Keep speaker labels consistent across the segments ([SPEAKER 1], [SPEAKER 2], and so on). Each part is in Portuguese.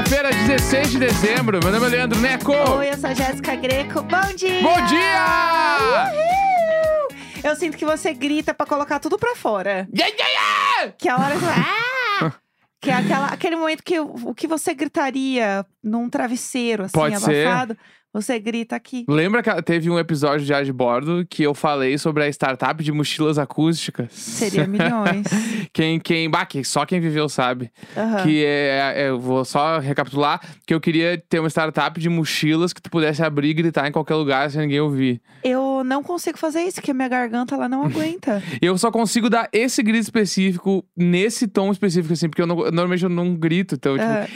[SPEAKER 1] quinta-feira, 16 de dezembro. Meu nome é Leandro Neco.
[SPEAKER 2] Oi, eu sou a Jéssica Greco. Bom dia!
[SPEAKER 1] Bom dia!
[SPEAKER 2] Uhul! Eu sinto que você grita pra colocar tudo pra fora.
[SPEAKER 1] Yeah, yeah, yeah!
[SPEAKER 2] Que a hora que... Ah! Que é aquela, aquele momento que o, que você gritaria num travesseiro, assim,
[SPEAKER 1] Pode ser.
[SPEAKER 2] Você grita aqui.
[SPEAKER 1] Lembra que teve um episódio de A de Bordo que eu falei sobre a startup de mochilas acústicas?
[SPEAKER 2] Seria milhões.
[SPEAKER 1] Quem, quem, bah, que só quem viveu sabe.
[SPEAKER 2] Aham.
[SPEAKER 1] Que é, é- eu vou só recapitular que eu queria ter uma startup de mochilas que tu pudesse abrir e gritar em qualquer lugar sem ninguém ouvir.
[SPEAKER 2] Eu não consigo fazer isso, porque minha garganta ela não aguenta.
[SPEAKER 1] Eu só consigo dar esse grito específico nesse tom específico, assim, porque eu não- normalmente eu não grito, então, tipo,
[SPEAKER 2] Ah.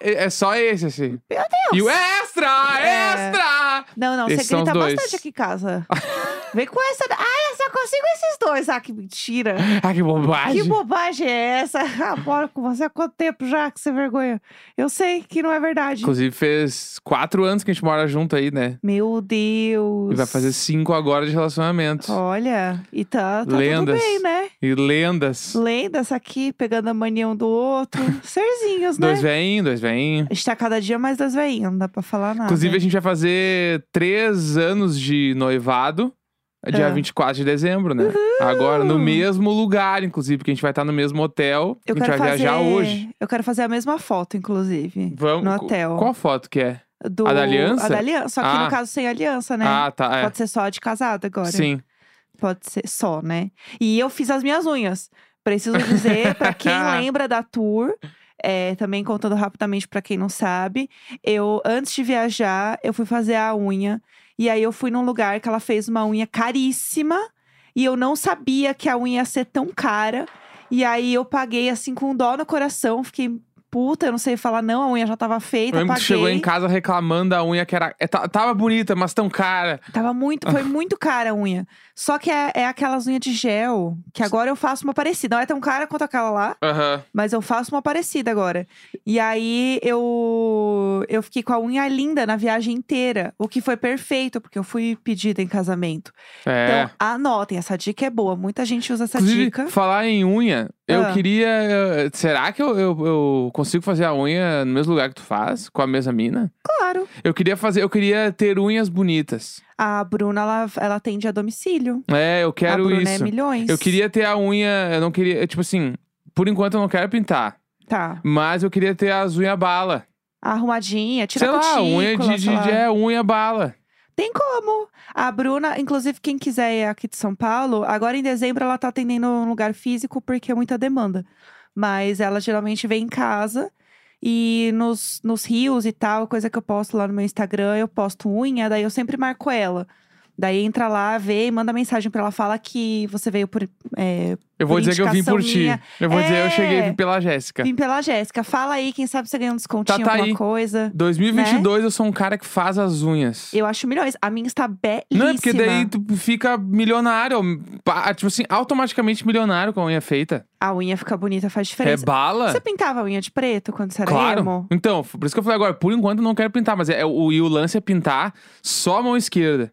[SPEAKER 1] é é só esse, assim.
[SPEAKER 2] Meu Deus!
[SPEAKER 1] E o extra!
[SPEAKER 2] É.
[SPEAKER 1] Extra!
[SPEAKER 2] Não, não,
[SPEAKER 1] Esses
[SPEAKER 2] você grita bastante aqui em casa. Vem com essa. Ah, eu só consigo esses dois. Ah, que mentira.
[SPEAKER 1] Ah, que bobagem.
[SPEAKER 2] Que bobagem é essa? Ah, bora com você há quanto tempo já que você vergonha? Eu sei que não é verdade.
[SPEAKER 1] Inclusive, fez quatro anos que a gente mora junto aí, né?
[SPEAKER 2] Meu Deus.
[SPEAKER 1] E vai fazer cinco agora de relacionamento.
[SPEAKER 2] Olha, e tá, tá
[SPEAKER 1] Lendas.
[SPEAKER 2] tudo bem, né?
[SPEAKER 1] E lendas.
[SPEAKER 2] Lendas aqui, pegando a mania um do outro. Serzinhos, né?
[SPEAKER 1] Dois veinhos, dois veinhos.
[SPEAKER 2] A gente tá cada dia mais das veinhas, não dá pra falar nada.
[SPEAKER 1] Inclusive, a gente vai fazer três anos de noivado. Dia
[SPEAKER 2] Ah.
[SPEAKER 1] 24 de dezembro, né? Agora, no mesmo lugar, inclusive, porque a gente vai estar no mesmo hotel.
[SPEAKER 2] eu
[SPEAKER 1] a gente vai
[SPEAKER 2] fazer...
[SPEAKER 1] viajar hoje.
[SPEAKER 2] Eu quero fazer a mesma foto, inclusive.
[SPEAKER 1] Vamos.
[SPEAKER 2] No hotel.
[SPEAKER 1] Qual foto que é?
[SPEAKER 2] Do...
[SPEAKER 1] A da aliança?
[SPEAKER 2] A da aliança. Só que
[SPEAKER 1] Ah.
[SPEAKER 2] no caso sem aliança, né?
[SPEAKER 1] Ah, tá. É.
[SPEAKER 2] Pode ser só a de casado agora.
[SPEAKER 1] Sim.
[SPEAKER 2] Pode ser só, né? E eu fiz as minhas unhas. Preciso dizer, pra quem lembra da tour, é, também contando rapidamente pra quem não sabe, eu antes de viajar, eu fui fazer a unha e aí eu fui num lugar que ela fez uma unha caríssima e eu não sabia que a unha ia ser tão cara. E aí eu paguei assim com dó no coração, fiquei puta, eu não sei falar não, a unha já tava
[SPEAKER 1] Eu
[SPEAKER 2] feita,
[SPEAKER 1] lembro que
[SPEAKER 2] paguei.
[SPEAKER 1] tu chegou em casa reclamando da unha que era. é, ta- Tava bonita, mas tão cara.
[SPEAKER 2] Tava muito, foi muito cara a unha. Só que é, é aquelas unhas de gel, que agora eu faço uma parecida. Não é tão cara quanto aquela lá,
[SPEAKER 1] Aham.
[SPEAKER 2] mas eu faço uma parecida agora. E aí eu eu fiquei com a unha linda na viagem inteira, o que foi perfeito, porque eu fui pedida em casamento.
[SPEAKER 1] É.
[SPEAKER 2] Então, anotem, essa dica é boa. Muita gente usa essa
[SPEAKER 1] Inclusive,
[SPEAKER 2] dica.
[SPEAKER 1] falar em unha, eu
[SPEAKER 2] Ah.
[SPEAKER 1] queria. eh, Será que eu, eu, eu consigo fazer a unha no mesmo lugar que tu faz? Com a mesma mina?
[SPEAKER 2] Claro.
[SPEAKER 1] Eu queria fazer, eu queria ter unhas bonitas.
[SPEAKER 2] A Bruna, ela, ela atende a domicílio.
[SPEAKER 1] É, eu
[SPEAKER 2] a
[SPEAKER 1] quero
[SPEAKER 2] Bruna
[SPEAKER 1] isso.
[SPEAKER 2] é milhões.
[SPEAKER 1] Eu queria ter a unha. Eu não queria. Tipo assim, por enquanto eu não quero pintar.
[SPEAKER 2] Tá.
[SPEAKER 1] Mas eu queria ter as unhas bala.
[SPEAKER 2] Arrumadinha, tira
[SPEAKER 1] sei lá,
[SPEAKER 2] cutícula,
[SPEAKER 1] unha de, de,
[SPEAKER 2] lá.
[SPEAKER 1] de é, unha bala.
[SPEAKER 2] Tem como. A Bruna, inclusive, quem quiser ir aqui de São Paulo, agora em dezembro ela tá atendendo um lugar físico porque é muita demanda. Mas ela geralmente vem em casa e nos, nos rios e tal, coisa que eu posto lá no meu Instagram, eu posto unha, daí eu sempre marco ela. Daí entra lá, vê e manda mensagem pra ela, fala que você veio por. É,
[SPEAKER 1] Eu vou
[SPEAKER 2] Por
[SPEAKER 1] dizer que eu vim por
[SPEAKER 2] indicação
[SPEAKER 1] ti.
[SPEAKER 2] minha.
[SPEAKER 1] Eu vou dizer, eu
[SPEAKER 2] É.
[SPEAKER 1] cheguei vim pela Jéssica.
[SPEAKER 2] vim pela Jéssica. Fala aí, quem sabe você ganha um descontinho,
[SPEAKER 1] Tá, tá
[SPEAKER 2] alguma
[SPEAKER 1] aí.
[SPEAKER 2] coisa.
[SPEAKER 1] 2022 eu sou um cara que faz as unhas.
[SPEAKER 2] Eu acho milhões. A minha está belíssima.
[SPEAKER 1] Não é porque daí tu fica milionário. Tipo assim, automaticamente milionário com a unha feita.
[SPEAKER 2] A unha fica bonita, faz
[SPEAKER 1] É
[SPEAKER 2] diferença.
[SPEAKER 1] bala.
[SPEAKER 2] Você pintava a unha de preto quando você era
[SPEAKER 1] Claro.
[SPEAKER 2] emo?
[SPEAKER 1] Então, por isso que eu falei agora, por enquanto eu não quero pintar, mas é, o, e o lance é pintar só a mão esquerda.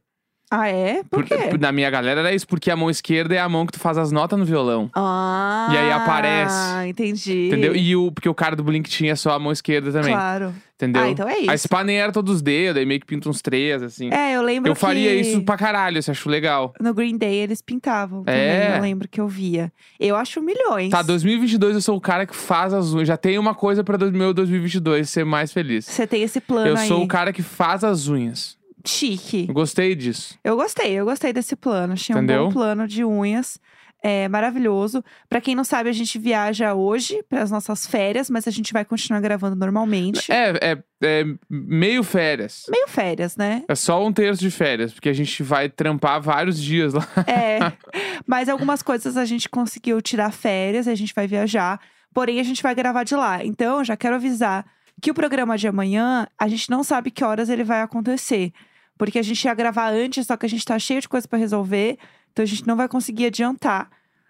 [SPEAKER 2] Ah, é? Por quê?
[SPEAKER 1] Na minha galera era isso, porque a mão esquerda é a mão que tu faz as notas no violão.
[SPEAKER 2] Ah,
[SPEAKER 1] E aí aparece.
[SPEAKER 2] entendi.
[SPEAKER 1] Entendeu? E o, porque o cara do Blink tinha só a mão esquerda também.
[SPEAKER 2] Claro.
[SPEAKER 1] Entendeu?
[SPEAKER 2] Ah, então é isso.
[SPEAKER 1] Se pá nem era todos os dedos, aí meio que pinta uns três, assim.
[SPEAKER 2] É, eu lembro
[SPEAKER 1] eu faria
[SPEAKER 2] que
[SPEAKER 1] isso pra caralho, eu acho legal.
[SPEAKER 2] no Green Day eles pintavam
[SPEAKER 1] É.
[SPEAKER 2] também. Eu lembro que eu via. Eu acho milhões.
[SPEAKER 1] Tá, 2022 eu sou o cara que faz as unhas. Já tem uma coisa pra meu 2022 ser mais feliz.
[SPEAKER 2] Você tem esse plano
[SPEAKER 1] Eu
[SPEAKER 2] aí.
[SPEAKER 1] sou o cara que faz as unhas.
[SPEAKER 2] Chique.
[SPEAKER 1] Gostei disso.
[SPEAKER 2] Eu gostei, eu gostei desse plano. Achei um
[SPEAKER 1] Entendeu?
[SPEAKER 2] bom plano de unhas. É maravilhoso. Pra quem não sabe, a gente viaja hoje para as nossas férias, mas a gente vai continuar gravando normalmente.
[SPEAKER 1] É, é, é meio férias.
[SPEAKER 2] Meio férias, né?
[SPEAKER 1] É só um terço de férias, porque a gente vai trampar vários dias lá.
[SPEAKER 2] É. Mas algumas coisas a gente conseguiu tirar férias, a gente vai viajar. Porém, a gente vai gravar de lá. Então, já quero avisar que o programa de amanhã, a gente não sabe que horas ele vai acontecer. Porque a gente ia gravar antes, só que a gente tá cheio de coisa pra resolver. Então, a gente não vai conseguir adiantar.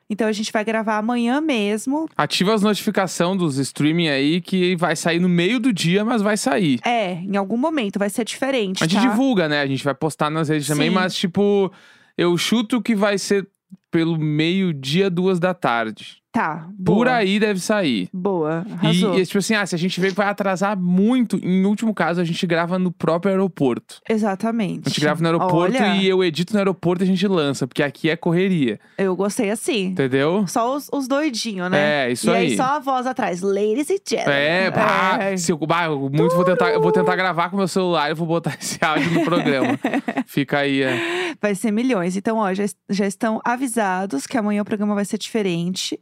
[SPEAKER 2] Então, a gente vai gravar amanhã mesmo.
[SPEAKER 1] Ativa as notificações dos streaming aí, que vai sair no meio do dia, mas vai sair.
[SPEAKER 2] É, em algum momento vai ser diferente,
[SPEAKER 1] A gente
[SPEAKER 2] tá?
[SPEAKER 1] divulga, né? A gente vai postar nas redes também,
[SPEAKER 2] Sim.
[SPEAKER 1] mas tipo, eu chuto que vai ser pelo meio-dia, duas da tarde.
[SPEAKER 2] Tá, boa.
[SPEAKER 1] Por aí deve sair.
[SPEAKER 2] Boa,
[SPEAKER 1] E,
[SPEAKER 2] arrasou.
[SPEAKER 1] e, tipo assim, ah, se a gente vê que vai atrasar muito, em último caso, a gente grava no próprio aeroporto.
[SPEAKER 2] Exatamente.
[SPEAKER 1] A gente grava no aeroporto
[SPEAKER 2] Olha,
[SPEAKER 1] e eu edito no aeroporto e a gente lança, porque aqui é correria,
[SPEAKER 2] eu gostei assim.
[SPEAKER 1] entendeu?
[SPEAKER 2] Só os, os doidinhos, né?
[SPEAKER 1] É, isso
[SPEAKER 2] e aí.
[SPEAKER 1] aí.
[SPEAKER 2] só a voz atrás. Ladies and gentlemen.
[SPEAKER 1] É, bah,
[SPEAKER 2] É.
[SPEAKER 1] se eu, bah, eu muito vou tentar, eu vou tentar gravar com meu celular e vou botar esse áudio no programa. Fica aí, é.
[SPEAKER 2] Vai ser milhões. Então, ó, já, já estão avisados que amanhã o programa vai ser diferente.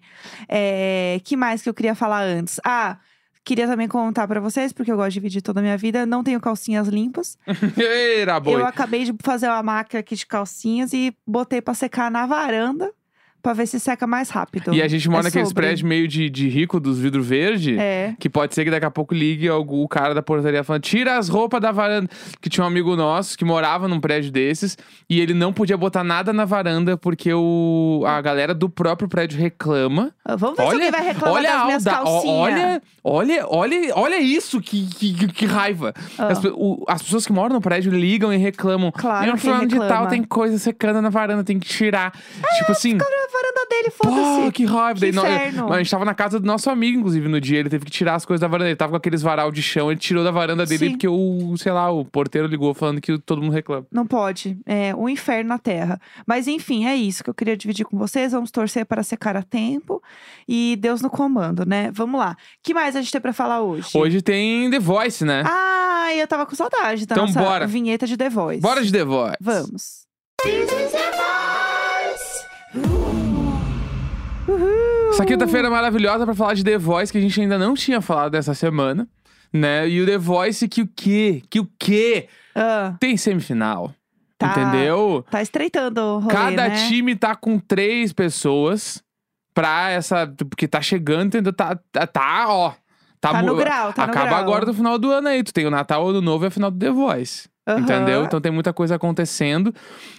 [SPEAKER 2] É, que mais que eu queria falar antes? Ah, queria também contar pra vocês, porque eu gosto de dividir toda a minha vida. Não tenho calcinhas limpas.
[SPEAKER 1] Eira, boi.
[SPEAKER 2] Eu acabei de fazer uma máquina aqui de calcinhas e botei pra secar na varanda. Pra ver se seca mais rápido.
[SPEAKER 1] E a gente mora
[SPEAKER 2] É
[SPEAKER 1] naqueles
[SPEAKER 2] sobre.
[SPEAKER 1] prédios meio de, de rico, dos vidro verde.
[SPEAKER 2] É.
[SPEAKER 1] Que pode ser que daqui a pouco ligue algum, o cara da portaria falando: tira as roupas da varanda. Que tinha um amigo nosso que morava num prédio desses e ele não podia botar nada na varanda porque o, a galera do próprio prédio reclama.
[SPEAKER 2] Ah, Vamos ver se
[SPEAKER 1] Olha,
[SPEAKER 2] alguém vai reclamar
[SPEAKER 1] olha,
[SPEAKER 2] das
[SPEAKER 1] a
[SPEAKER 2] minhas calcinhas.
[SPEAKER 1] olha, olha, olha, olha isso, que, que, que- raiva.
[SPEAKER 2] Ah.
[SPEAKER 1] As, o- as pessoas que moram no prédio ligam e reclamam.
[SPEAKER 2] Claro,
[SPEAKER 1] "Meu,
[SPEAKER 2] quem
[SPEAKER 1] fulano de tal tem coisa secando na varanda, tem que tirar. tipo assim.
[SPEAKER 2] Varanda dele,
[SPEAKER 1] Pô,
[SPEAKER 2] foda-se.
[SPEAKER 1] que raiva.
[SPEAKER 2] Que
[SPEAKER 1] Daí nós-
[SPEAKER 2] inferno.
[SPEAKER 1] a gente tava na casa do nosso amigo, inclusive, no dia. Ele teve que tirar as coisas da varanda. Ele tava com aqueles varal de chão. Ele tirou da varanda dele
[SPEAKER 2] Sim.
[SPEAKER 1] porque o, sei lá, o porteiro ligou falando que todo mundo reclama.
[SPEAKER 2] Não pode. É um inferno na terra. Mas enfim, é isso que eu queria dividir com vocês. Vamos torcer para secar a tempo. E Deus no comando, né? Vamos lá. que mais a gente tem pra falar hoje?
[SPEAKER 1] Hoje tem The Voice, né?
[SPEAKER 2] Ah, eu tava com saudade da
[SPEAKER 1] Então
[SPEAKER 2] nossa
[SPEAKER 1] bora.
[SPEAKER 2] vinheta de The Voice.
[SPEAKER 1] Bora de The Voice.
[SPEAKER 2] Vamos.
[SPEAKER 1] Essa quinta-feira maravilhosa pra falar de The Voice, que a gente ainda não tinha falado dessa semana, né? E o The Voice que o quê? Que o quê?
[SPEAKER 2] Ah,
[SPEAKER 1] Tem semifinal.
[SPEAKER 2] Tá.
[SPEAKER 1] Entendeu?
[SPEAKER 2] tá estreitando o rolê,
[SPEAKER 1] Cada
[SPEAKER 2] né?
[SPEAKER 1] time tá com três pessoas pra essa. Porque tá chegando, entendeu? Tá, tá, tá, ó. Tá,
[SPEAKER 2] Tá no grau, tá no
[SPEAKER 1] Acaba
[SPEAKER 2] grau.
[SPEAKER 1] agora no final do ano aí. Tu tem o Natal, o Ano Novo e a final do The Voice.
[SPEAKER 2] Aham.
[SPEAKER 1] Entendeu? Então tem muita coisa acontecendo.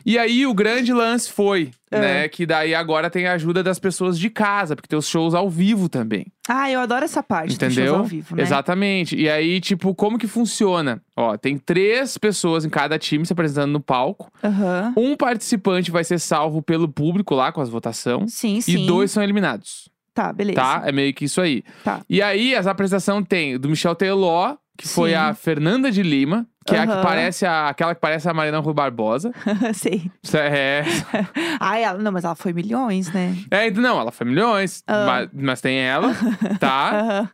[SPEAKER 1] E aí o grande lance foi,
[SPEAKER 2] É.
[SPEAKER 1] né? Que daí agora tem a ajuda das pessoas de casa, porque tem os shows ao vivo também.
[SPEAKER 2] Ah, eu adoro essa parte dos
[SPEAKER 1] Entendeu?
[SPEAKER 2] shows ao vivo, né?
[SPEAKER 1] Exatamente. E aí, tipo, como que funciona? Ó, tem três pessoas em cada time se apresentando no palco.
[SPEAKER 2] Aham.
[SPEAKER 1] Um participante vai ser salvo pelo público lá com as votações.
[SPEAKER 2] Sim, sim.
[SPEAKER 1] E dois são eliminados,
[SPEAKER 2] Tá, beleza.
[SPEAKER 1] tá? É meio que isso aí.
[SPEAKER 2] Tá.
[SPEAKER 1] E aí, as apresentações tem do Michel Teló, que foi
[SPEAKER 2] Sim.
[SPEAKER 1] a Fernanda de Lima, que é a que
[SPEAKER 2] Aham.
[SPEAKER 1] parece a, aquela que parece a Mariana Rui Barbosa.
[SPEAKER 2] Sei.
[SPEAKER 1] Isso É,
[SPEAKER 2] Ah, ela, não, mas ela foi milhões, né?
[SPEAKER 1] é, então, não, ela foi milhões,
[SPEAKER 2] Ah.
[SPEAKER 1] mas, mas tem ela, tá?
[SPEAKER 2] Aham.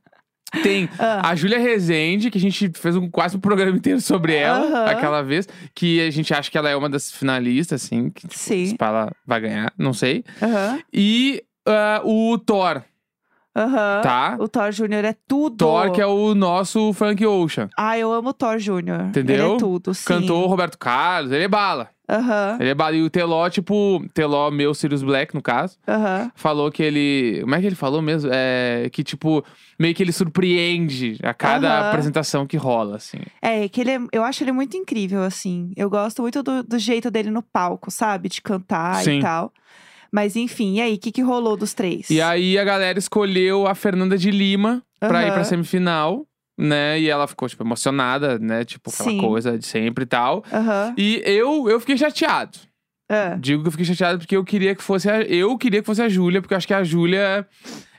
[SPEAKER 1] Tem
[SPEAKER 2] Ah.
[SPEAKER 1] a Júlia Rezende, que a gente fez um, quase um programa inteiro sobre ela,
[SPEAKER 2] Aham.
[SPEAKER 1] aquela vez, que a gente acha que ela é uma das finalistas, assim, que tipo,
[SPEAKER 2] Sim.
[SPEAKER 1] se pá, ela vai ganhar, não sei.
[SPEAKER 2] Aham.
[SPEAKER 1] E ah, o Thor,
[SPEAKER 2] Aham.
[SPEAKER 1] tá?
[SPEAKER 2] O Thor Júnior é tudo.
[SPEAKER 1] Thor, que é o nosso Frank Ocean.
[SPEAKER 2] Ah, eu amo o Thor Júnior.
[SPEAKER 1] Entendeu?
[SPEAKER 2] Ele é tudo, sim.
[SPEAKER 1] Cantou o Roberto Carlos, ele é bala.
[SPEAKER 2] Aham.
[SPEAKER 1] Ele é bala. E o Teló, tipo, Teló, meu Sirius Black, no caso,
[SPEAKER 2] Aham.
[SPEAKER 1] falou que ele. Como é que ele falou mesmo? É que, tipo, meio que ele surpreende a cada
[SPEAKER 2] Aham.
[SPEAKER 1] apresentação que rola, assim.
[SPEAKER 2] É, que ele é, eu acho ele muito incrível, assim. Eu gosto muito do, do jeito dele no palco, sabe? De cantar
[SPEAKER 1] Sim.
[SPEAKER 2] e tal. Mas enfim, e aí, o que, que rolou dos três?
[SPEAKER 1] E aí a galera escolheu a Fernanda de Lima pra ir pra semifinal, né? E ela ficou, tipo, emocionada, né? Tipo, aquela
[SPEAKER 2] Sim.
[SPEAKER 1] coisa de sempre e tal.
[SPEAKER 2] Aham.
[SPEAKER 1] E eu, eu fiquei chateado.
[SPEAKER 2] Ah.
[SPEAKER 1] Digo que eu fiquei chateado porque eu queria que fosse a, eu queria que fosse a Júlia, porque eu acho que a Júlia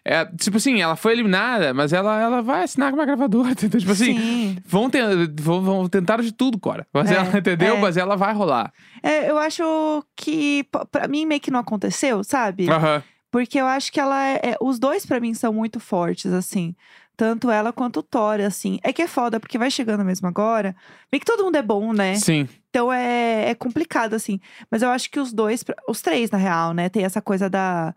[SPEAKER 1] é, tipo assim, ela foi eliminada, mas ela, ela vai assinar com uma gravadora, entendeu? Tipo assim,
[SPEAKER 2] Sim.
[SPEAKER 1] vão, ter, vão, vão tentar de tudo, Cora. Mas
[SPEAKER 2] É,
[SPEAKER 1] ela, entendeu?
[SPEAKER 2] é.
[SPEAKER 1] Mas ela vai rolar.
[SPEAKER 2] É, eu acho que pra mim meio que não aconteceu, sabe?
[SPEAKER 1] Aham.
[SPEAKER 2] Porque eu acho que ela é. é- os dois pra mim são muito fortes, assim. Tanto ela quanto o Thor, assim. É que é foda, porque vai chegando mesmo agora. Bem que todo mundo é bom, né?
[SPEAKER 1] Sim.
[SPEAKER 2] Então é, é complicado, assim. Mas eu acho que os dois, os três, na real, né? Tem essa coisa da.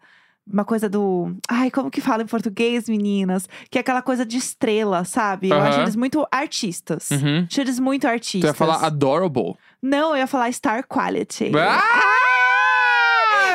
[SPEAKER 2] Uma coisa do. Ai, como que fala em português, meninas? Que é aquela coisa de estrela, sabe? Eu acho eles muito artistas.
[SPEAKER 1] Uhum.
[SPEAKER 2] Acho eles muito artistas.
[SPEAKER 1] Tu ia falar adorable.
[SPEAKER 2] Não, eu ia falar star quality.
[SPEAKER 1] Ah!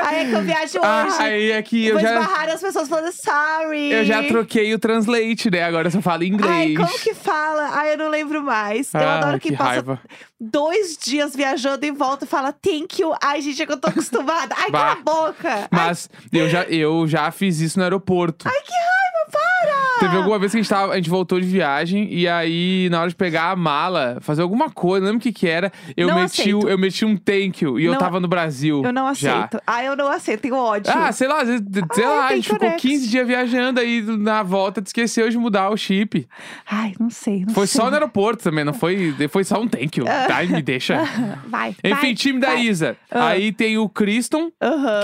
[SPEAKER 2] Aí é que eu viajo hoje.
[SPEAKER 1] Ah, aí é que eu
[SPEAKER 2] Vou
[SPEAKER 1] já,
[SPEAKER 2] esbarrar as pessoas falando sorry.
[SPEAKER 1] eu já troquei o translate, né? Agora eu só falo
[SPEAKER 2] Ai,
[SPEAKER 1] inglês.
[SPEAKER 2] como que fala? Ai, eu não lembro mais. eu
[SPEAKER 1] Ah,
[SPEAKER 2] adoro quem
[SPEAKER 1] que
[SPEAKER 2] passa
[SPEAKER 1] raiva.
[SPEAKER 2] Dois dias viajando e volta e fala thank you. Ai, gente, é que eu tô acostumada. Ai, cala a boca.
[SPEAKER 1] Mas eu já, eu já fiz isso no aeroporto.
[SPEAKER 2] Ai, que raiva, para!
[SPEAKER 1] Teve alguma vez que a gente, tava, a gente voltou de viagem e aí, na hora de pegar a mala, fazer alguma coisa, não lembro o que que era, eu,
[SPEAKER 2] Não
[SPEAKER 1] meti, o- eu meti um thank you e eu
[SPEAKER 2] Não-
[SPEAKER 1] tava no Brasil.
[SPEAKER 2] Eu não
[SPEAKER 1] já.
[SPEAKER 2] aceito. Ai, eu não aceito, tenho ódio.
[SPEAKER 1] Ah, sei lá, às vezes, sei lá, a gente ficou
[SPEAKER 2] Next.
[SPEAKER 1] 15 dias viajando aí na volta, te esqueceu de mudar o chip.
[SPEAKER 2] Ai, não sei, não
[SPEAKER 1] Foi
[SPEAKER 2] sei.
[SPEAKER 1] só no aeroporto também, não foi, foi só um thank you. Tá, me deixa.
[SPEAKER 2] Vai,
[SPEAKER 1] Enfim,
[SPEAKER 2] vai,
[SPEAKER 1] time da
[SPEAKER 2] vai.
[SPEAKER 1] Isa.
[SPEAKER 2] Ah.
[SPEAKER 1] Aí tem o Criston,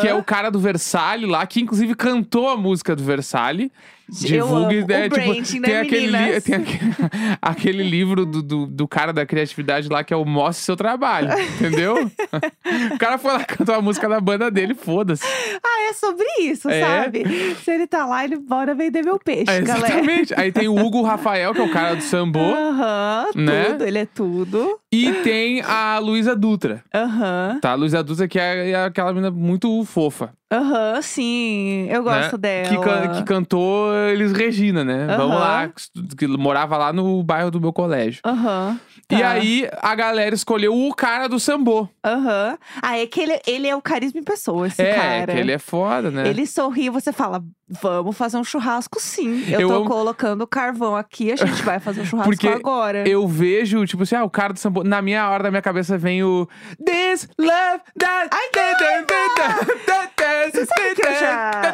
[SPEAKER 1] que é o cara do Versalhes lá, que inclusive cantou a música do Versalhes.
[SPEAKER 2] Eu.
[SPEAKER 1] Divulgue, né, tipo,
[SPEAKER 2] né,
[SPEAKER 1] tem aquele, li- tem aquele, aquele livro do, do, do cara da criatividade lá que é o Mostre Seu Trabalho, entendeu? o cara foi lá cantou a música da banda dele, foda-se.
[SPEAKER 2] Ah, é sobre isso,
[SPEAKER 1] É.
[SPEAKER 2] sabe? Se ele tá lá, ele bora vender meu peixe,
[SPEAKER 1] É,
[SPEAKER 2] galera.
[SPEAKER 1] exatamente. Aí tem o Hugo Rafael, que é o cara do Sambô.
[SPEAKER 2] Aham,
[SPEAKER 1] né?
[SPEAKER 2] tudo, ele é tudo.
[SPEAKER 1] E tem a Luísa Dutra.
[SPEAKER 2] Aham,
[SPEAKER 1] Tá, a Luísa Dutra, que é, é aquela menina muito fofa.
[SPEAKER 2] Aham, sim, eu gosto
[SPEAKER 1] né?
[SPEAKER 2] dela.
[SPEAKER 1] Que, can- que cantou Elis Regina, né? Vamos
[SPEAKER 2] Aham.
[SPEAKER 1] lá, que, morava lá no bairro do meu colégio.
[SPEAKER 2] Aham.
[SPEAKER 1] E
[SPEAKER 2] tá.
[SPEAKER 1] aí a galera escolheu o cara do sambô.
[SPEAKER 2] Aham. Ah, é que ele, ele é o carisma em pessoa, esse
[SPEAKER 1] é,
[SPEAKER 2] cara.
[SPEAKER 1] que ele é foda, né?
[SPEAKER 2] Ele sorri e você fala, vamos fazer um churrasco sim. Eu,
[SPEAKER 1] Eu
[SPEAKER 2] tô
[SPEAKER 1] amo-
[SPEAKER 2] colocando carvão aqui, a gente vai fazer um churrasco
[SPEAKER 1] Porque
[SPEAKER 2] agora.
[SPEAKER 1] Eu vejo, tipo assim, ah, o cara do sambô. Na minha hora, da minha cabeça vem o. This love that.
[SPEAKER 2] Ai, Você sabe que eu já, eu,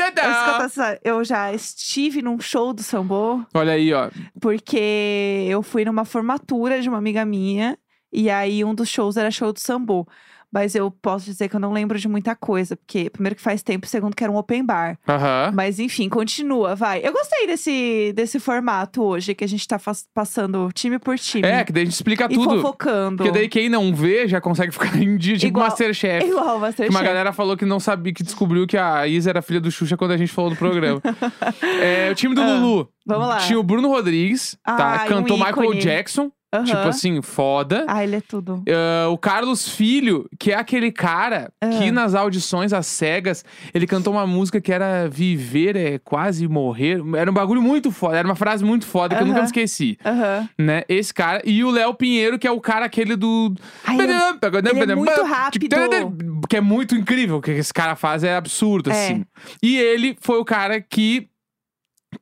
[SPEAKER 2] eu já estive num show do sambô,
[SPEAKER 1] Olha aí, ó.
[SPEAKER 2] porque eu fui numa formatura de uma amiga minha, e aí um dos shows era show do sambô. Mas eu posso dizer que eu não lembro de muita coisa, porque primeiro que faz tempo, segundo que era um open bar.
[SPEAKER 1] Aham.
[SPEAKER 2] Mas enfim, continua, vai. Eu gostei desse, desse formato hoje, que a gente tá passando time por time.
[SPEAKER 1] É, que daí a gente explica
[SPEAKER 2] e
[SPEAKER 1] tudo.
[SPEAKER 2] fofocando.
[SPEAKER 1] Porque daí quem não vê já consegue ficar em dia, tipo
[SPEAKER 2] Igual-
[SPEAKER 1] Masterchef.
[SPEAKER 2] Igual o
[SPEAKER 1] Que
[SPEAKER 2] Masterchef.
[SPEAKER 1] uma galera falou que não sabia, que descobriu que a Isa era filha do Xuxa quando a gente falou do programa. é, o time do
[SPEAKER 2] Ah,
[SPEAKER 1] Lulu.
[SPEAKER 2] Vamos lá.
[SPEAKER 1] Tinha o Bruno Rodrigues, tá?
[SPEAKER 2] Ai, um
[SPEAKER 1] Cantou Michael
[SPEAKER 2] ícone.
[SPEAKER 1] Jackson.
[SPEAKER 2] Aham.
[SPEAKER 1] Tipo assim, foda.
[SPEAKER 2] Ah, ele é tudo.
[SPEAKER 1] Ah, o Carlos Filho, que é aquele cara que
[SPEAKER 2] Ah.
[SPEAKER 1] nas audições às cegas, ele cantou uma música que era Viver é quase morrer. Era um bagulho muito foda, era uma frase muito foda que eu nunca me esqueci. Né? Esse cara. E o Léo Pinheiro, que é o cara aquele do.
[SPEAKER 2] Ai, ele é muito rápido.
[SPEAKER 1] Que é muito incrível. O que esse cara faz é absurdo,
[SPEAKER 2] É.
[SPEAKER 1] assim. E ele foi o cara que.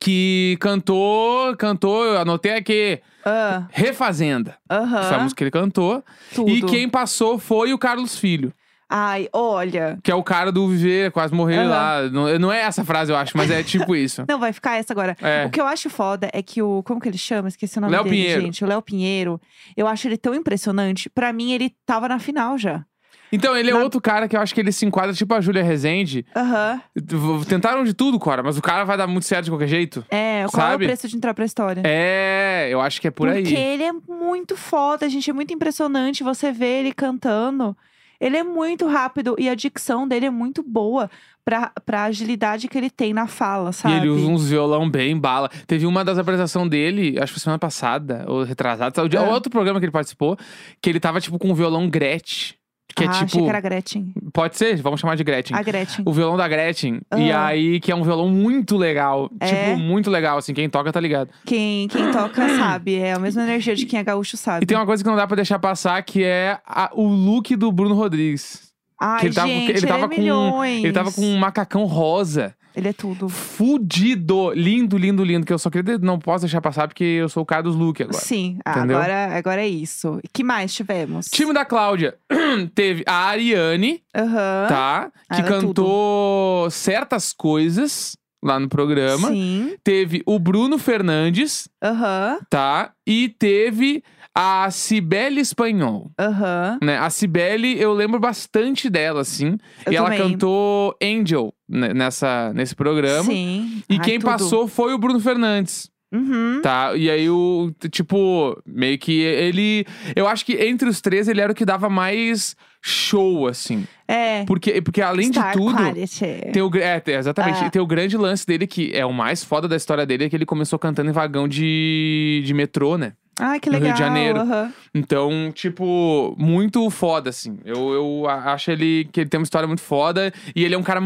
[SPEAKER 1] Que cantou, cantou, eu anotei aqui,
[SPEAKER 2] Ah,
[SPEAKER 1] Refazenda.
[SPEAKER 2] Aham.
[SPEAKER 1] Foi a música que ele cantou.
[SPEAKER 2] Tudo.
[SPEAKER 1] E quem passou foi o Carlos Filho,
[SPEAKER 2] Ai, olha.
[SPEAKER 1] que é o cara do Viver, quase morrer
[SPEAKER 2] Aham.
[SPEAKER 1] lá. Não, não é essa frase, eu acho, mas é tipo isso.
[SPEAKER 2] Não, vai ficar essa agora.
[SPEAKER 1] É.
[SPEAKER 2] O que eu acho foda é que o. Como que ele chama? Esqueci o nome
[SPEAKER 1] Léo
[SPEAKER 2] dele,
[SPEAKER 1] Pinheiro.
[SPEAKER 2] gente. O Léo Pinheiro. Eu acho ele tão impressionante. Pra mim, ele tava na final já.
[SPEAKER 1] Então, ele é
[SPEAKER 2] Na-
[SPEAKER 1] outro cara que eu acho que ele se enquadra tipo a Júlia Rezende.
[SPEAKER 2] Aham.
[SPEAKER 1] V- Tentaram de tudo, Cora, mas o cara vai dar muito certo de qualquer jeito.
[SPEAKER 2] É, qual é o
[SPEAKER 1] Sabe?
[SPEAKER 2] preço de entrar pra história?
[SPEAKER 1] É, eu acho que é por
[SPEAKER 2] Porque
[SPEAKER 1] aí.
[SPEAKER 2] ele é muito foda, gente. É muito impressionante você ver ele cantando. Ele é muito rápido e a dicção dele é muito boa pra, pra agilidade que ele tem na fala,
[SPEAKER 1] E
[SPEAKER 2] sabe?
[SPEAKER 1] ele usa uns violão bem bala. Teve uma das apresentações dele, acho que foi semana passada, ou retrasada, sabe?
[SPEAKER 2] Ah.
[SPEAKER 1] outro programa que ele participou, que ele tava tipo com um violão Gretchen. Que
[SPEAKER 2] ah,
[SPEAKER 1] é
[SPEAKER 2] achei
[SPEAKER 1] tipo.
[SPEAKER 2] que era a Gretchen.
[SPEAKER 1] Pode ser, vamos chamar de Gretchen.
[SPEAKER 2] A Gretchen.
[SPEAKER 1] O violão da Gretchen. E
[SPEAKER 2] Ah.
[SPEAKER 1] aí, que é um violão muito legal.
[SPEAKER 2] É?
[SPEAKER 1] Tipo, muito legal, assim. Quem toca tá ligado.
[SPEAKER 2] Quem, quem toca sabe. É a mesma energia de quem é gaúcho sabe.
[SPEAKER 1] E tem uma coisa que não dá pra deixar passar, que é a- o look do Bruno Rodrigues.
[SPEAKER 2] Ai,
[SPEAKER 1] que ele tava-
[SPEAKER 2] gente,
[SPEAKER 1] ele tava
[SPEAKER 2] é
[SPEAKER 1] com-
[SPEAKER 2] milhões.
[SPEAKER 1] Ele tava com um macacão rosa.
[SPEAKER 2] Ele é tudo.
[SPEAKER 1] Fudido. Lindo, lindo, lindo. Que eu só queria. Não posso deixar passar porque eu sou o cara dos looks agora.
[SPEAKER 2] Sim, ah,
[SPEAKER 1] Entendeu?
[SPEAKER 2] agora, agora é isso. E que mais tivemos?
[SPEAKER 1] Time da Cláudia teve a Ariane,
[SPEAKER 2] Aham.
[SPEAKER 1] tá? Que
[SPEAKER 2] ela é
[SPEAKER 1] cantou certas coisas lá no programa.
[SPEAKER 2] Sim.
[SPEAKER 1] Teve o Bruno Fernandes,
[SPEAKER 2] Aham.
[SPEAKER 1] tá? E teve a Cibele Espanhol.
[SPEAKER 2] Aham.
[SPEAKER 1] Né? A Cibele, eu lembro bastante dela, assim.
[SPEAKER 2] Eu
[SPEAKER 1] e ela
[SPEAKER 2] também.
[SPEAKER 1] cantou Angel né, nessa, nesse programa.
[SPEAKER 2] Sim.
[SPEAKER 1] E
[SPEAKER 2] Ai,
[SPEAKER 1] quem
[SPEAKER 2] tudo.
[SPEAKER 1] passou foi o Bruno Fernandes.
[SPEAKER 2] Uhum.
[SPEAKER 1] Tá, e aí o, tipo, meio que ele. Eu acho que entre os três ele era o que dava mais show, assim.
[SPEAKER 2] É.
[SPEAKER 1] Porque, porque além
[SPEAKER 2] Star
[SPEAKER 1] de tudo.
[SPEAKER 2] Quality.
[SPEAKER 1] Tem o, é, exatamente.
[SPEAKER 2] Ah.
[SPEAKER 1] Tem o grande lance dele, que é o mais foda da história dele, é que ele começou cantando em vagão de, de metrô, né?
[SPEAKER 2] Ai, que
[SPEAKER 1] no Rio
[SPEAKER 2] legal.
[SPEAKER 1] de Janeiro.
[SPEAKER 2] aham.
[SPEAKER 1] Então, tipo, muito foda, assim. Eu, eu acho ele que ele tem uma história muito foda. E ele é um cara,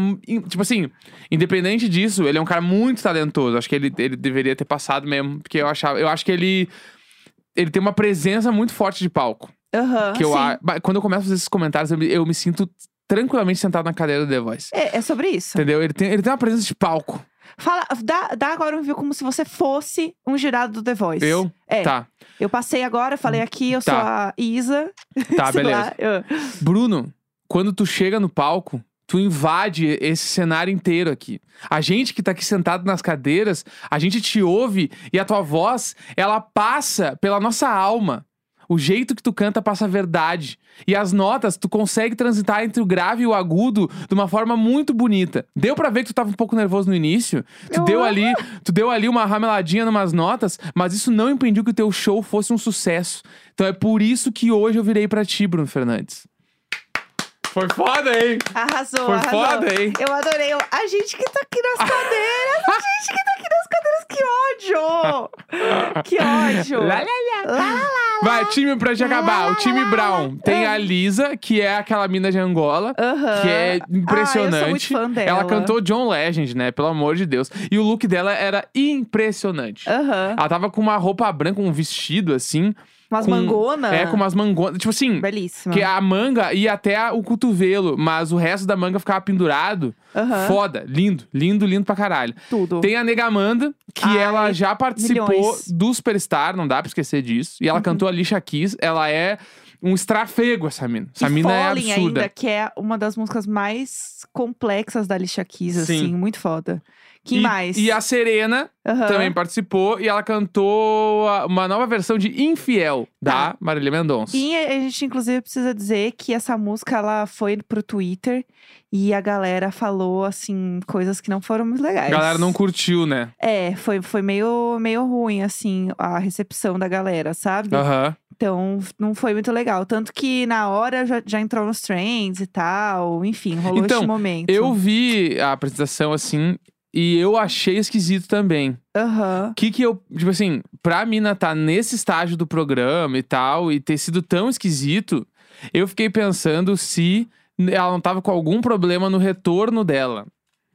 [SPEAKER 1] tipo assim, independente disso, ele é um cara muito talentoso. Acho que ele, ele deveria ter passado mesmo. Porque eu achava. Eu acho que ele. Ele tem uma presença muito forte de palco.
[SPEAKER 2] Aham,
[SPEAKER 1] que eu, a- Quando eu começo a fazer esses comentários, eu me, eu me sinto tranquilamente sentado na cadeira do The Voice.
[SPEAKER 2] É, é sobre isso.
[SPEAKER 1] Entendeu? Ele tem, ele tem uma presença de palco.
[SPEAKER 2] Fala, dá, dá agora um review como se você fosse um jurado do The Voice.
[SPEAKER 1] Eu?
[SPEAKER 2] É.
[SPEAKER 1] Tá,
[SPEAKER 2] Eu passei agora, falei aqui, eu
[SPEAKER 1] Tá.
[SPEAKER 2] sou a Isa.
[SPEAKER 1] tá, beleza.
[SPEAKER 2] lá, eu-
[SPEAKER 1] Bruno, quando tu chega no palco, Tu invade esse cenário inteiro aqui. A gente que tá aqui sentado nas cadeiras, a gente te ouve e a tua voz, ela passa pela nossa alma. O jeito que tu canta passa a verdade. E as notas, tu consegue transitar entre o grave e o agudo de uma forma muito bonita. Deu pra ver que tu tava um pouco nervoso no início. Tu
[SPEAKER 2] Eu
[SPEAKER 1] deu
[SPEAKER 2] amo.
[SPEAKER 1] ali, tu deu ali uma rameladinha numas notas, mas isso não impediu que o teu show fosse um sucesso. Então é por isso que hoje eu virei pra ti, Bruno Fernandes. Foi foda, hein?
[SPEAKER 2] Arrasou,
[SPEAKER 1] Foi
[SPEAKER 2] arrasou.
[SPEAKER 1] foda, hein?
[SPEAKER 2] Eu adorei. Eu- A gente que tá aqui nas cadeiras. A gente que tá aqui nas cadeiras. Que ódio. Que ódio.
[SPEAKER 1] Lá, lá,
[SPEAKER 2] Lá, lá, lá.
[SPEAKER 1] Vai, time pra te acabar. O time Brown. Tem
[SPEAKER 2] Ah.
[SPEAKER 1] a Lisa, que é aquela mina de Angola.
[SPEAKER 2] Aham.
[SPEAKER 1] Que é
[SPEAKER 2] Ah, eu sou muito
[SPEAKER 1] impressionante.
[SPEAKER 2] fã dela.
[SPEAKER 1] Ela cantou John Legend, né? Pelo amor de Deus. E o look dela era impressionante.
[SPEAKER 2] Aham.
[SPEAKER 1] Ela tava com uma roupa branca, um vestido assim.
[SPEAKER 2] Umas
[SPEAKER 1] com-
[SPEAKER 2] mangonas.
[SPEAKER 1] É, com umas mangonas. Tipo assim,
[SPEAKER 2] Belíssima.
[SPEAKER 1] que a manga ia até a- o cotovelo, mas o resto da manga ficava pendurado.
[SPEAKER 2] Aham.
[SPEAKER 1] Foda. Lindo, lindo, lindo pra caralho.
[SPEAKER 2] Tudo.
[SPEAKER 1] Tem a Negamanda, que
[SPEAKER 2] Ai,
[SPEAKER 1] ela já participou
[SPEAKER 2] milhões.
[SPEAKER 1] do Superstar, não dá pra esquecer disso. E ela cantou a Lixa Kiss. Ela é um estrafego, essa mina. Essa
[SPEAKER 2] e
[SPEAKER 1] mina é absurda.
[SPEAKER 2] ainda, que é uma das músicas mais complexas da Alicia Keys,
[SPEAKER 1] Sim.
[SPEAKER 2] assim. Muito foda. Quem
[SPEAKER 1] e,
[SPEAKER 2] mais?
[SPEAKER 1] E a Serena
[SPEAKER 2] Aham.
[SPEAKER 1] também participou e ela cantou a- uma nova versão de Infiel, da
[SPEAKER 2] Tá.
[SPEAKER 1] Marília Mendonça.
[SPEAKER 2] E a gente, inclusive, precisa dizer que essa música, ela foi pro Twitter e a galera falou, assim, coisas que não foram muito
[SPEAKER 1] A
[SPEAKER 2] legais.
[SPEAKER 1] galera não curtiu, né?
[SPEAKER 2] É, foi, foi meio, meio ruim, assim, a recepção da galera, sabe?
[SPEAKER 1] Aham.
[SPEAKER 2] Então, não foi muito legal. Tanto que na hora já, já entrou nos trends e tal. Enfim, rolou
[SPEAKER 1] Então,
[SPEAKER 2] esse momento.
[SPEAKER 1] Eu vi a apresentação assim e eu achei esquisito também.
[SPEAKER 2] Aham.
[SPEAKER 1] O que que eu. Tipo assim, pra mina tá nesse estágio do programa e tal, e ter sido tão esquisito, eu fiquei pensando se ela não tava com algum problema no retorno dela.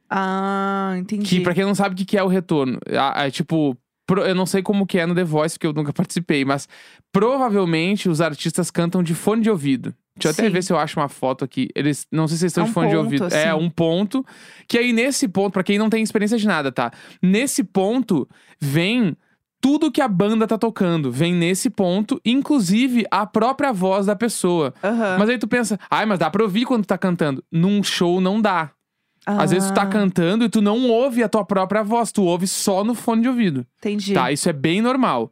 [SPEAKER 2] Ah, entendi.
[SPEAKER 1] Que, pra quem não sabe o que que é o retorno, é, é tipo. pro- Eu não sei como que é no The Voice, porque eu nunca participei, mas provavelmente os artistas cantam de fone de ouvido. Deixa eu até ver se eu acho uma foto aqui. Eles não sei se eles estão
[SPEAKER 2] É
[SPEAKER 1] de
[SPEAKER 2] um
[SPEAKER 1] fone de
[SPEAKER 2] ponto,
[SPEAKER 1] ouvido. É,
[SPEAKER 2] assim.
[SPEAKER 1] um ponto. Que aí nesse ponto, pra quem não tem experiência de nada, tá? Nesse ponto vem tudo que a banda tá tocando. Vem nesse ponto, inclusive a própria voz da pessoa.
[SPEAKER 2] Aham.
[SPEAKER 1] Mas aí tu pensa, ai, mas dá pra ouvir quando tu tá cantando. Num show não dá. Às vezes tu tá
[SPEAKER 2] Ah,
[SPEAKER 1] cantando e tu não ouve a tua própria voz, tu ouve só no fone de ouvido.
[SPEAKER 2] Entendi.
[SPEAKER 1] Tá, isso é bem normal.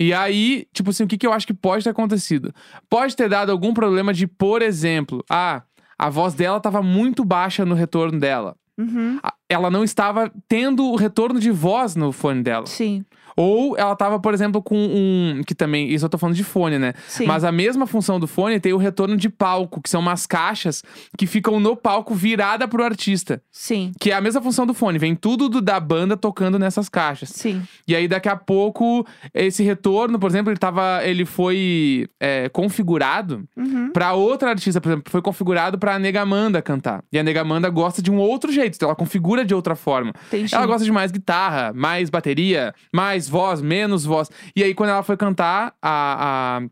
[SPEAKER 1] E aí, tipo assim, o que, que eu acho que pode ter acontecido? Pode ter dado algum problema de, por exemplo, ah, a voz dela tava muito baixa no retorno dela.
[SPEAKER 2] Uhum.
[SPEAKER 1] A- Ela não estava tendo o retorno de voz no fone dela.
[SPEAKER 2] Sim,
[SPEAKER 1] Ou ela tava, por exemplo, com um. Que também. Isso eu tô falando de fone, né?
[SPEAKER 2] sim.
[SPEAKER 1] Mas a mesma função do fone tem o retorno de palco, que são umas caixas que ficam no palco virada pro artista.
[SPEAKER 2] Sim,
[SPEAKER 1] Que é a mesma função do fone. Vem tudo do- da banda tocando nessas caixas.
[SPEAKER 2] sim.
[SPEAKER 1] E aí, daqui a pouco, esse retorno, por exemplo, ele tava. Ele foi é, configurado
[SPEAKER 2] Uhum.
[SPEAKER 1] pra outra artista, por exemplo, foi configurado pra Negamanda cantar. E a Negamanda gosta de um outro jeito, então ela configura de outra forma.
[SPEAKER 2] Entendi.
[SPEAKER 1] Ela gosta de mais guitarra, mais bateria, mais voz, menos voz. E aí, quando ela foi cantar, a. a-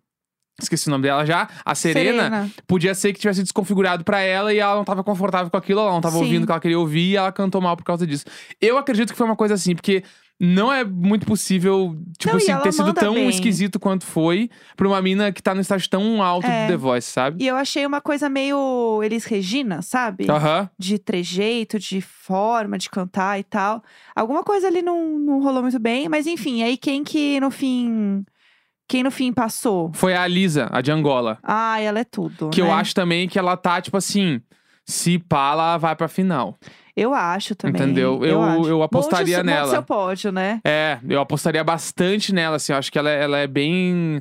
[SPEAKER 1] Esqueci o nome dela já. A Serena, podia ser que tivesse desconfigurado pra ela e ela não tava confortável com aquilo, ela não tava
[SPEAKER 2] Sim.
[SPEAKER 1] ouvindo o que ela queria ouvir e ela cantou mal por causa disso. Eu acredito que foi uma coisa assim, porque não é muito possível, tipo
[SPEAKER 2] Não,
[SPEAKER 1] assim, ter sido tão
[SPEAKER 2] bem.
[SPEAKER 1] esquisito quanto foi pra uma mina que tá no estágio tão alto
[SPEAKER 2] É.
[SPEAKER 1] do The Voice, sabe?
[SPEAKER 2] E eu achei uma coisa meio Elis Regina, sabe?
[SPEAKER 1] Aham.
[SPEAKER 2] De trejeito, de forma de cantar e tal. Alguma coisa ali não, não rolou muito bem, mas enfim, aí quem que no fim. Quem no fim passou?
[SPEAKER 1] Foi a Lisa, a de Angola.
[SPEAKER 2] Ah, ela é tudo.
[SPEAKER 1] Que eu
[SPEAKER 2] né?
[SPEAKER 1] acho também que ela tá, tipo assim, se pá, ela vai pra final.
[SPEAKER 2] Eu acho também.
[SPEAKER 1] Entendeu? Eu-
[SPEAKER 2] acho.
[SPEAKER 1] eu apostaria
[SPEAKER 2] monte,
[SPEAKER 1] nela.
[SPEAKER 2] Monte seu pódio, né?
[SPEAKER 1] É, eu apostaria bastante nela, assim. Eu acho que ela, é- ela é bem.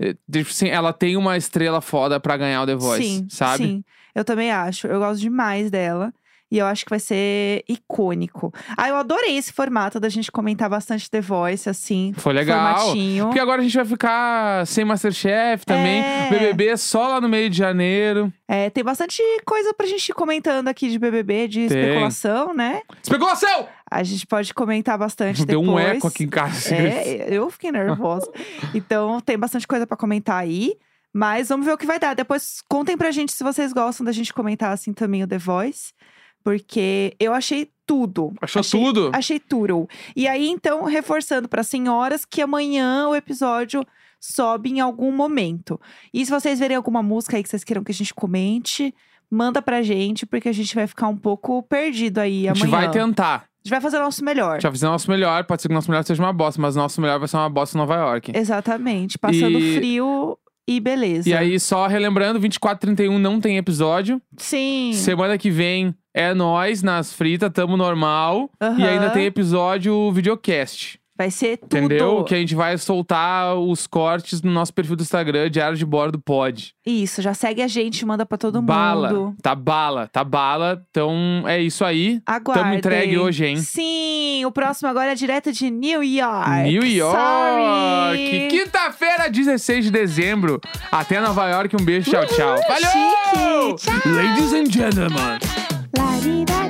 [SPEAKER 1] eh, tipo assim, ela tem uma estrela foda pra ganhar o The Voice,
[SPEAKER 2] sim,
[SPEAKER 1] sabe?
[SPEAKER 2] sim. Eu também acho. Eu gosto demais dela. E eu acho que vai ser icônico. Ah, eu adorei esse formato da gente comentar bastante The Voice, assim.
[SPEAKER 1] Foi legal.
[SPEAKER 2] Formatinho.
[SPEAKER 1] Porque agora a gente vai ficar sem Masterchef também.
[SPEAKER 2] É.
[SPEAKER 1] BBB só lá no meio de janeiro.
[SPEAKER 2] É, tem bastante coisa pra gente ir comentando aqui de BBB, de
[SPEAKER 1] Tem.
[SPEAKER 2] especulação, né?
[SPEAKER 1] Especulação!
[SPEAKER 2] A gente pode comentar bastante
[SPEAKER 1] Deu
[SPEAKER 2] depois.
[SPEAKER 1] um eco aqui em casa.
[SPEAKER 2] É, eu fiquei nervosa. então, tem bastante coisa pra comentar aí. Mas vamos ver o que vai dar. Depois contem pra gente se vocês gostam da gente comentar assim também o The Voice. Porque eu achei tudo.
[SPEAKER 1] Achou
[SPEAKER 2] achei,
[SPEAKER 1] tudo?
[SPEAKER 2] Achei tudo. E aí, então, reforçando para senhoras que amanhã o episódio sobe em algum momento. E se vocês verem alguma música aí que vocês queiram que a gente comente, manda pra gente, porque a gente vai ficar um pouco perdido aí
[SPEAKER 1] A gente
[SPEAKER 2] amanhã.
[SPEAKER 1] vai tentar.
[SPEAKER 2] A gente vai fazer o nosso melhor.
[SPEAKER 1] A gente vai fazer o nosso melhor. Pode ser que o nosso melhor seja uma bosta, mas o nosso melhor vai ser uma bosta em Nova York.
[SPEAKER 2] Exatamente. Passando
[SPEAKER 1] E-
[SPEAKER 2] frio e beleza.
[SPEAKER 1] E aí, só relembrando, 24 31 não tem episódio.
[SPEAKER 2] Sim.
[SPEAKER 1] Semana que vem é nós nas fritas, tamo normal. E ainda tem episódio videocast.
[SPEAKER 2] Vai ser tudo.
[SPEAKER 1] Entendeu? Que a gente vai soltar os cortes no nosso perfil do Instagram, Diário de Bordo Pod.
[SPEAKER 2] Isso, já segue a gente, manda pra todo
[SPEAKER 1] bala.
[SPEAKER 2] mundo.
[SPEAKER 1] Tá bala, tá bala. Então é isso aí.
[SPEAKER 2] Aguardem.
[SPEAKER 1] Tamo entregue hoje, hein?
[SPEAKER 2] Sim, o próximo agora é direto de New York.
[SPEAKER 1] New York! Quinta-feira, 16 de dezembro. Até Nova York. Um beijo, tchau, tchau. Valeu!
[SPEAKER 2] chique. Tchau.
[SPEAKER 1] Ladies and gentlemen.
[SPEAKER 2] りだ